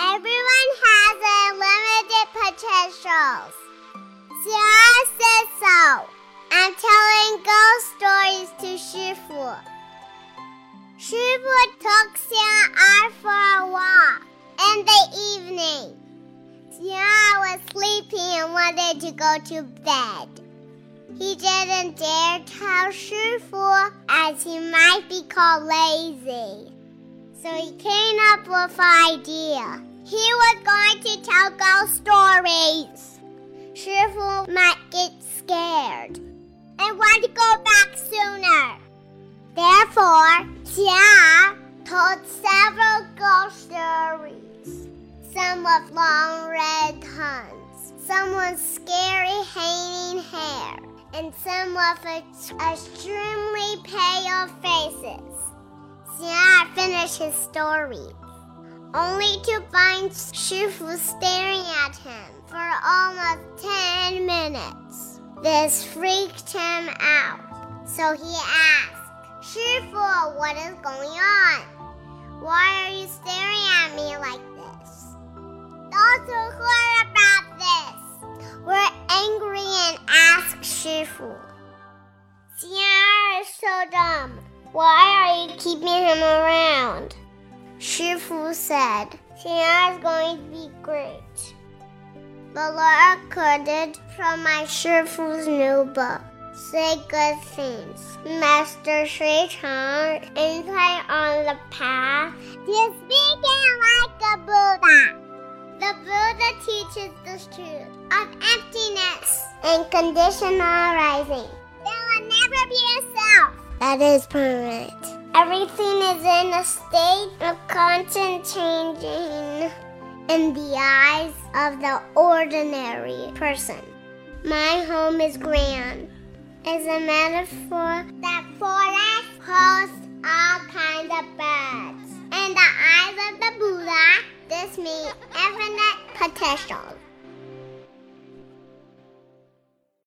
Everyone has unlimited potentials. Xiara says so. I'm telling ghost stories to Shifu. Shifu took Xiara for a walk in the evening. Xiara was sleepy and wanted to go to bed. He didn't dare tell Shifu as he might be called lazy. So he came up with an idea. To tell ghost stories. Shifu might get scared and want to go back sooner. Therefore, Xia told several ghost stories. Some with long red tongues, some with scary hanging hair, and some with extremely pale faces. Xia finished his story, only to find Shifu staring at him for almost ten minutes. This freaked him out, so he asked, Shifu, what is going on? Why are you staring at me like this? Those who heard about this were angry and asked Shifu. Xia is so dumb. Why are you keeping him around? Shifu said, is going to be great. The Lord quoted from my Shifu's new book. Say good things. Master Shui Chang insight on the path to speaking like a Buddha. The Buddha teaches the truth of emptiness and conditional arising. There will never be a self that is permanent. Everything is in a state of constant changing in the eyes of the ordinary person. My home is grand, is a metaphor that forest hosts all kinds of birds. In the eyes of the Buddha, this means infinite potential.